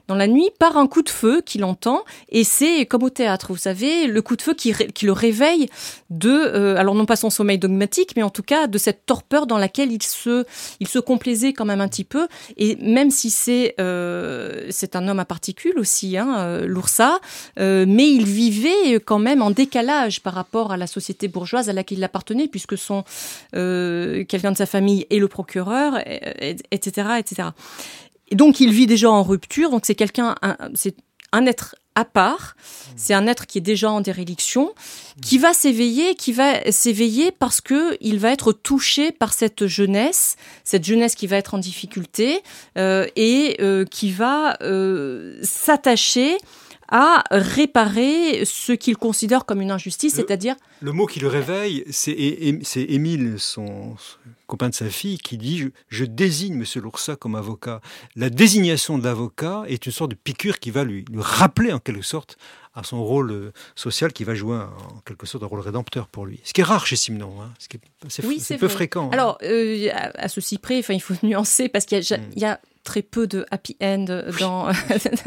dans la nuit, par un coup de feu qu'il entend, et c'est comme au théâtre, vous savez, le coup de feu qui, qui le réveille de, alors non pas son sommeil dogmatique, mais en tout cas de cette torpeur dans laquelle il se, il se complaisait quand même un petit peu. Et même si c'est euh, un homme à particules aussi, hein, euh, l'Oursa, euh, mais il vivait quand même en décalage par rapport à la société bourgeoise à laquelle il appartenait, puisque son quelqu'un de sa famille est le procureur, etc., etc. Et donc il vit déjà en rupture. Donc c'est quelqu'un, c'est un être à part. C'est un être qui est déjà en déréliction, qui va s'éveiller, qui va s'éveiller parce que il va être touché par cette jeunesse, cette jeunesse qui va être en difficulté euh, et euh, qui va euh, s'attacher à réparer ce qu'il considère comme une injustice, c'est-à-dire... Le mot qui le réveille, c'est Émile, son, copain de sa fille, qui dit je, désigne M. Loursa comme avocat. La désignation de l'avocat est une sorte de piqûre qui va lui, lui rappeler en quelque sorte à son rôle euh, social qui va jouer en quelque sorte un rôle rédempteur pour lui. Ce qui est rare chez Simon, hein, ce qui est, oui, c'est peu fréquent. Hein. Alors, euh, à, ceci près, il faut nuancer parce qu'il y, y a très peu de happy end dans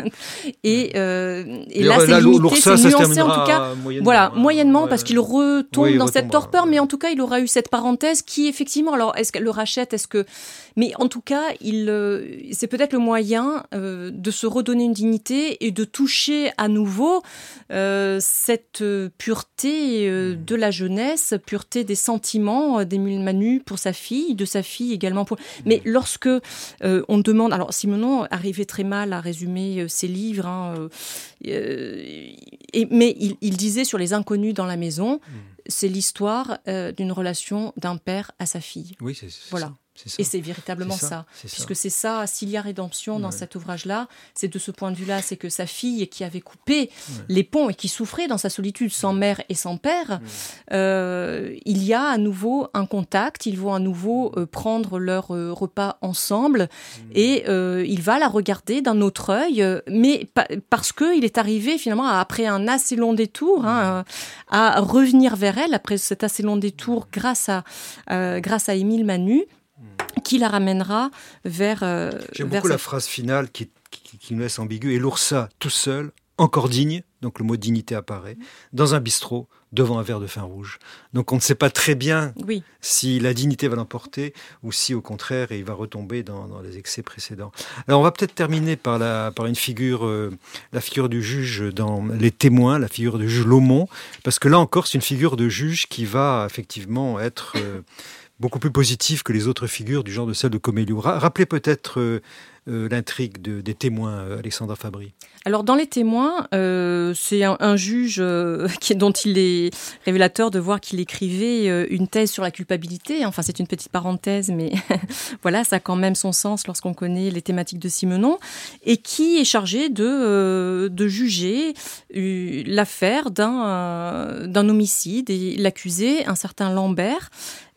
et, euh, et là c'est limité, c'est nuancé en tout cas. Moyennement, voilà, moyennement parce qu'il retombe dans cette torpeur, mais en tout cas il aura eu cette parenthèse qui effectivement, alors est-ce qu'elle le rachète, est-ce que, mais en tout cas il, euh, c'est peut-être le moyen euh, de se redonner une dignité et de toucher à nouveau cette pureté hmm. de la jeunesse, pureté des sentiments d'Émile Manu pour sa fille, de sa fille également pour. Mais hmm. lorsque on demande alors Simonon arrivait très mal à résumer euh, ses livres, hein, euh, euh, mais il, disait sur les inconnus dans la maison, hmm. c'est l'histoire d'une relation d'un père à sa fille. Oui, c'est voilà. Et c'est véritablement ça, puisque c'est ça, s'il y a rédemption dans cet ouvrage-là, c'est de ce point de vue-là, c'est que sa fille qui avait coupé les ponts et qui souffrait dans sa solitude sans mère et sans père, euh, il y a à nouveau un contact, ils vont à nouveau euh, prendre leur euh, repas ensemble et il va la regarder d'un autre œil, mais parce qu'il est arrivé finalement après un assez long détour hein, à revenir vers elle après cet assez long détour grâce à grâce à Émile Manu qui la ramènera vers. Euh, J'aime beaucoup la phrase finale qui, qui, nous laisse ambigu. Et l'oursa, tout seul, encore digne, donc le mot dignité apparaît, dans un bistrot, devant un verre de fin rouge. Donc on ne sait pas très bien si la dignité va l'emporter ou si au contraire il va retomber dans, les excès précédents. Alors on va peut-être terminer par, la, par une figure, euh, la figure du juge dans Les témoins, la figure du juge Lomont, parce que là encore c'est une figure de juge qui va effectivement être... Euh, beaucoup plus positif que les autres figures du genre de celle de Coméliou. Rappelez peut-être euh, euh, l'intrigue des témoins, euh, Alexandra Fabry. Alors dans les témoins, c'est un, juge dont il est révélateur de voir qu'il écrivait une thèse sur la culpabilité. Enfin c'est une petite parenthèse, mais voilà, ça a quand même son sens lorsqu'on connaît les thématiques de Simenon, et qui est chargé de juger l'affaire d'un homicide. Et l'accusé, un certain Lambert,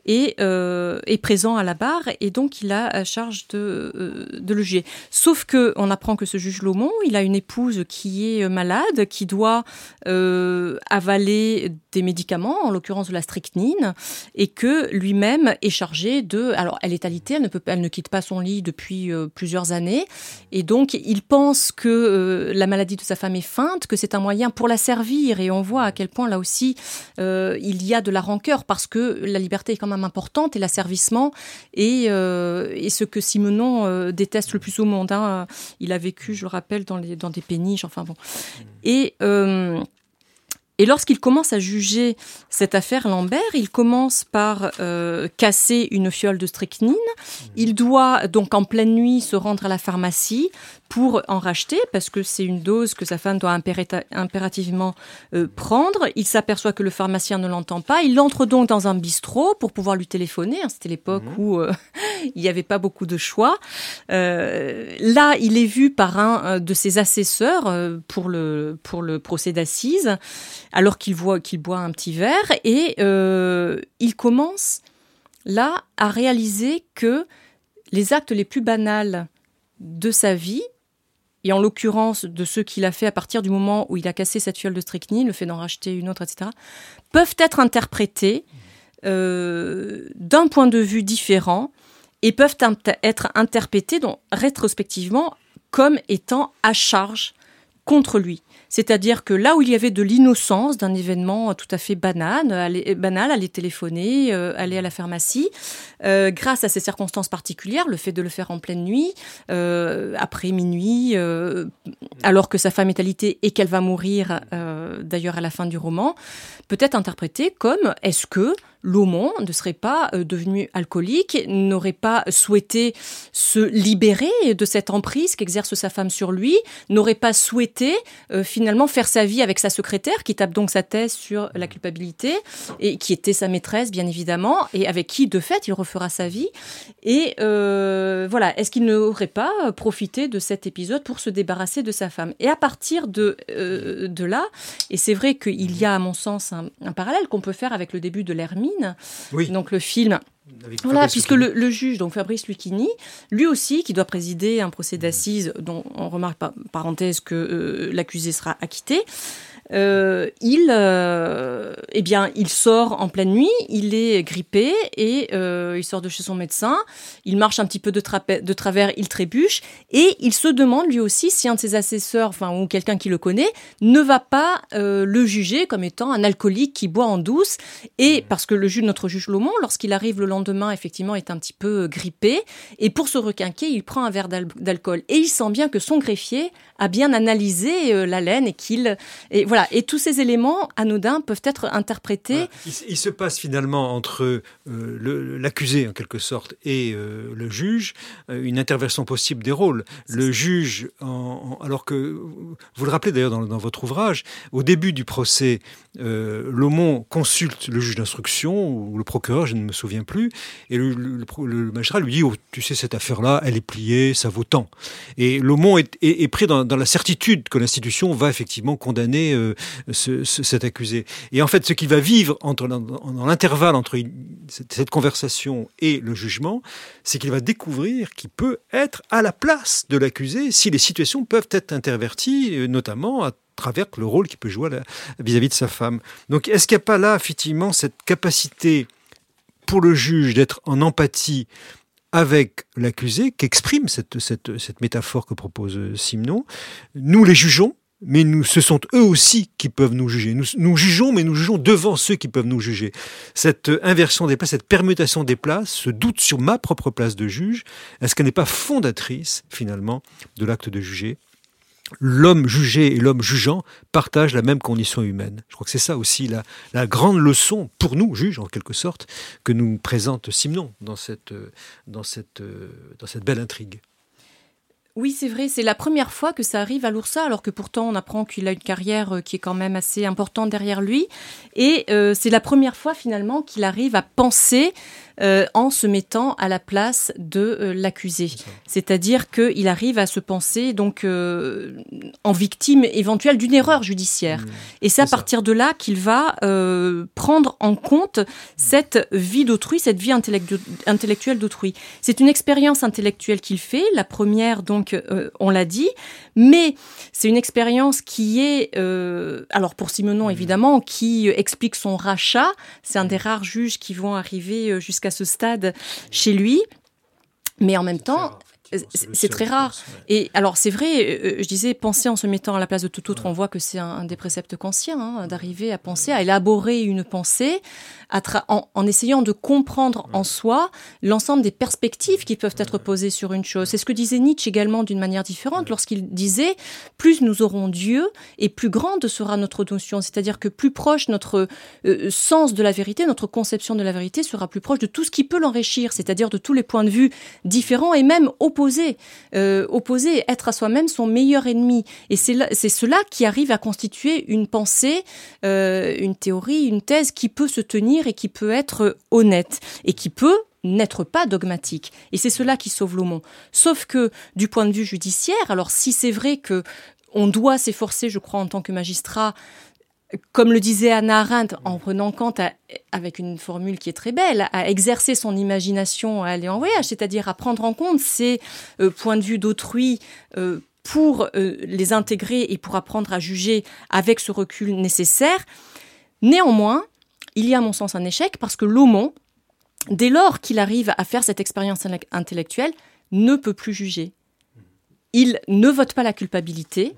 est, euh, est présent à la barre et donc il a à charge de, euh, de le juger. Sauf que on apprend que ce juge Lomont, il a une épouse qui est malade, qui doit euh, avaler des médicaments, en l'occurrence de la strychnine, et que lui-même est chargé de. Alors elle est alitée, elle ne peut, elle ne quitte pas son lit depuis euh, plusieurs années, et donc il pense que euh, la maladie de sa femme est feinte, que c'est un moyen pour la servir, et on voit à quel point là aussi il y a de la rancœur parce que la liberté est quand même importante et l'asservissement et, euh, et ce que Simenon euh, déteste le plus au monde. Hein. Il a vécu, je le rappelle, dans, les, dans des péniches, enfin bon. Et. Euh, et lorsqu'il commence à juger cette affaire Lambert, il commence par casser une fiole de strychnine. Il doit donc en pleine nuit se rendre à la pharmacie pour en racheter, parce que c'est une dose que sa femme doit impérativement euh, prendre. Il s'aperçoit que le pharmacien ne l'entend pas. Il entre donc dans un bistrot pour pouvoir lui téléphoner. Hein, c'était l'époque mhm. où euh, il n'y avait pas beaucoup de choix. Euh, là, il est vu par un de ses assesseurs pour, le, pour le procès d'assises, alors qu'il voit qu'il boit un petit verre, et il commence là à réaliser que les actes les plus banals de sa vie et en l'occurrence de ceux qu'il a fait à partir du moment où il a cassé cette fiole de strychnine, le fait d'en racheter une autre, etc., peuvent être interprétés euh, d'un point de vue différent et peuvent être interprétés donc, rétrospectivement comme étant à charge contre lui. C'est-à-dire que là où il y avait de l'innocence d'un événement tout à fait banal, aller, banal, aller téléphoner, euh, aller à la pharmacie, euh, grâce à ces circonstances particulières, le fait de le faire en pleine nuit, euh, après minuit, alors que sa femme est alitée et qu'elle va mourir, d'ailleurs à la fin du roman, peut être interprété comme est-ce que Laumont ne serait pas euh, devenu alcoolique, n'aurait pas souhaité se libérer de cette emprise qu'exerce sa femme sur lui, n'aurait pas souhaité euh, finalement faire sa vie avec sa secrétaire qui tape donc sa thèse sur la culpabilité et qui était sa maîtresse bien évidemment et avec qui de fait il refera sa vie. Et euh, voilà, est-ce qu'il n'aurait pas profité de cet épisode pour se débarrasser de sa femme? Et à partir de, là, et c'est vrai qu'il y a à mon sens un, parallèle qu'on peut faire avec le début de Oui. donc le film. Voilà, puisque le juge, donc Fabrice Lucchini, lui aussi, qui doit présider un procès d'assises, dont on remarque par parenthèse que euh, l'accusé sera acquitté, euh, il, euh, eh bien, il sort en pleine nuit, il est grippé et euh, il sort de chez son médecin. Il marche un petit peu de, travers, il trébuche et il se demande lui aussi si un de ses assesseurs, enfin ou quelqu'un qui le connaît, ne va pas euh, le juger comme étant un alcoolique qui boit en douce. Et parce que le juge, notre juge Laumont, lorsqu'il arrive le lendemain, effectivement, est un petit peu grippé et pour se requinquer, il prend un verre d'al- d'alcool et il sent bien que son greffier a bien analysé euh, la laine et qu'il et voilà et tous ces éléments anodins peuvent être interprétés. Il, se passe finalement entre euh, l'accusé en quelque sorte et euh, le juge une intervention possible des rôles. Le juge, en- en- alors que vous le rappelez d'ailleurs dans, dans votre ouvrage, au début du procès, euh, Laumont consulte le juge d'instruction ou le procureur, je ne me souviens plus, et le, magistrat lui dit oh, "Tu sais cette affaire-là, elle est pliée, ça vaut tant." Et est, est- est pris dans, dans la certitude que l'institution va effectivement condamner euh, ce- ce- cet accusé. Et en fait, ce qu'il va vivre dans, l'intervalle entre cette, conversation et le jugement, c'est qu'il va découvrir qu'il peut être à la place de l'accusé si les situations peuvent être interverties, euh, notamment à travers le rôle qu'il peut jouer vis-à-vis de sa femme. Donc, est-ce qu'il n'y a pas là, effectivement, cette capacité pour le juge d'être en empathie avec l'accusé qu'exprime cette, cette, cette métaphore que propose euh, Simon Nous les jugeons, mais nous, ce sont eux aussi qui peuvent nous juger. Nous, nous jugeons, mais nous jugeons devant ceux qui peuvent nous juger. Cette euh, inversion des places, cette permutation des places, ce doute sur ma propre place de juge, est-ce qu'elle n'est pas fondatrice, finalement, de l'acte de juger? L'homme jugé et l'homme jugeant partagent la même condition humaine. Je crois que c'est ça aussi la, grande leçon pour nous, juges, en quelque sorte, que nous présente Simon dans cette belle intrigue. Oui, c'est vrai, c'est la première fois que ça arrive à l'Oursa, alors que pourtant on apprend qu'il a une carrière euh, qui est quand même assez importante derrière lui. Et euh, c'est la première fois finalement qu'il arrive à penser euh, en se mettant à la place de euh, l'accusé. C'est-à-dire qu'il arrive à se penser donc euh, en victime éventuelle d'une erreur judiciaire. Mmh. Et c'est à ça. partir de là qu'il va prendre en compte cette vie d'autrui, cette vie intellectu- intellectuelle d'autrui. C'est une expérience intellectuelle qu'il fait, la première donc, on l'a dit, mais c'est une expérience qui est, alors pour Simenon évidemment, qui explique son rachat. C'est un des rares juges qui vont arriver euh, jusqu'à ce stade chez lui. Mais en même temps, c'est- très rare. Et alors, c'est vrai, euh, je disais, penser en se mettant à la place de tout autre, on voit que c'est un, un des préceptes kantiens, hein, d'arriver à penser, à élaborer une pensée, à tra- en, en essayant de comprendre en soi l'ensemble des perspectives qui peuvent être posées sur une chose. C'est ce que disait Nietzsche également d'une manière différente, lorsqu'il disait, plus nous aurons Dieu, et plus grande sera notre notion. C'est-à-dire que plus proche notre euh, sens de la vérité, notre conception de la vérité sera plus proche de tout ce qui peut l'enrichir, c'est-à-dire de tous les points de vue différents et même opposés. Euh, opposés, être à soi-même son meilleur ennemi. Et c'est cela qui arrive à constituer une pensée, euh, une théorie, une thèse qui peut se tenir et qui peut être honnête et qui peut n'être pas dogmatique. Et c'est cela qui sauve Laumont. Sauf que du point de vue judiciaire, alors si c'est vrai que on doit s'efforcer, je crois, en tant que magistrat, comme le disait Anna Arendt, en prenant compte, avec une formule qui est très belle, à exercer son imagination, à aller en voyage, c'est-à-dire à prendre en compte ces euh, points de vue d'autrui euh, pour euh, les intégrer et pour apprendre à juger avec ce recul nécessaire. Néanmoins, il y a à mon sens un échec parce que Laumont, dès lors qu'il arrive à faire cette expérience intellec- intellectuelle, ne peut plus juger. Il ne vote pas la culpabilité,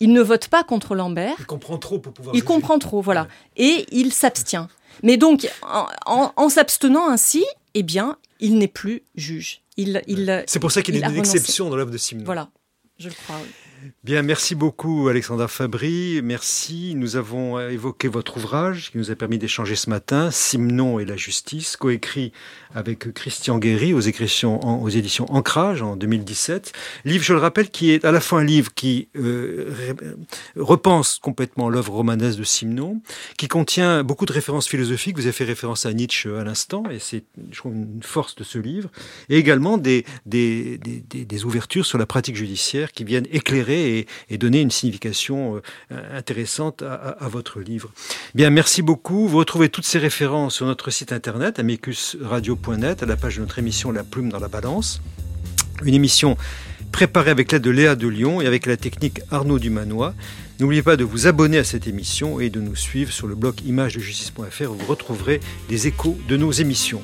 il ne vote pas contre Lambert, Il comprend trop pour pouvoir. il juger. comprend trop, voilà. Et il s'abstient. Mais donc, en, en- en s'abstenant ainsi, eh bien, il n'est plus juge. Il, il, C'est pour ça qu'il il est une renoncé. exception dans l'œuvre de Simon. Voilà, je le crois. oui. Bien, merci beaucoup Alexandra Fabry. Merci. Nous avons évoqué votre ouvrage qui nous a permis d'échanger ce matin, Simon et la justice, coécrit avec Christian Guéry aux, éditions, Ancrage en 2017. Livre, je le rappelle, qui est à la fois un livre qui euh, repense complètement l'œuvre romanesque de Simon, qui contient beaucoup de références philosophiques. Vous avez fait référence à Nietzsche à l'instant, et c'est, une force de ce livre. Et également des ouvertures sur la pratique judiciaire qui viennent éclairer et, donner une signification euh, intéressante à, votre livre. Bien, merci beaucoup. Vous retrouvez toutes ces références sur notre site internet, amicusradio à la page de notre émission La Plume dans la Balance. Une émission préparée avec l'aide de Léa de Lyon et avec la technique Arnaud Dumanois. N'oubliez pas de vous abonner à cette émission et de nous suivre sur le blog imagesdejustice.fr où vous retrouverez des échos de nos émissions.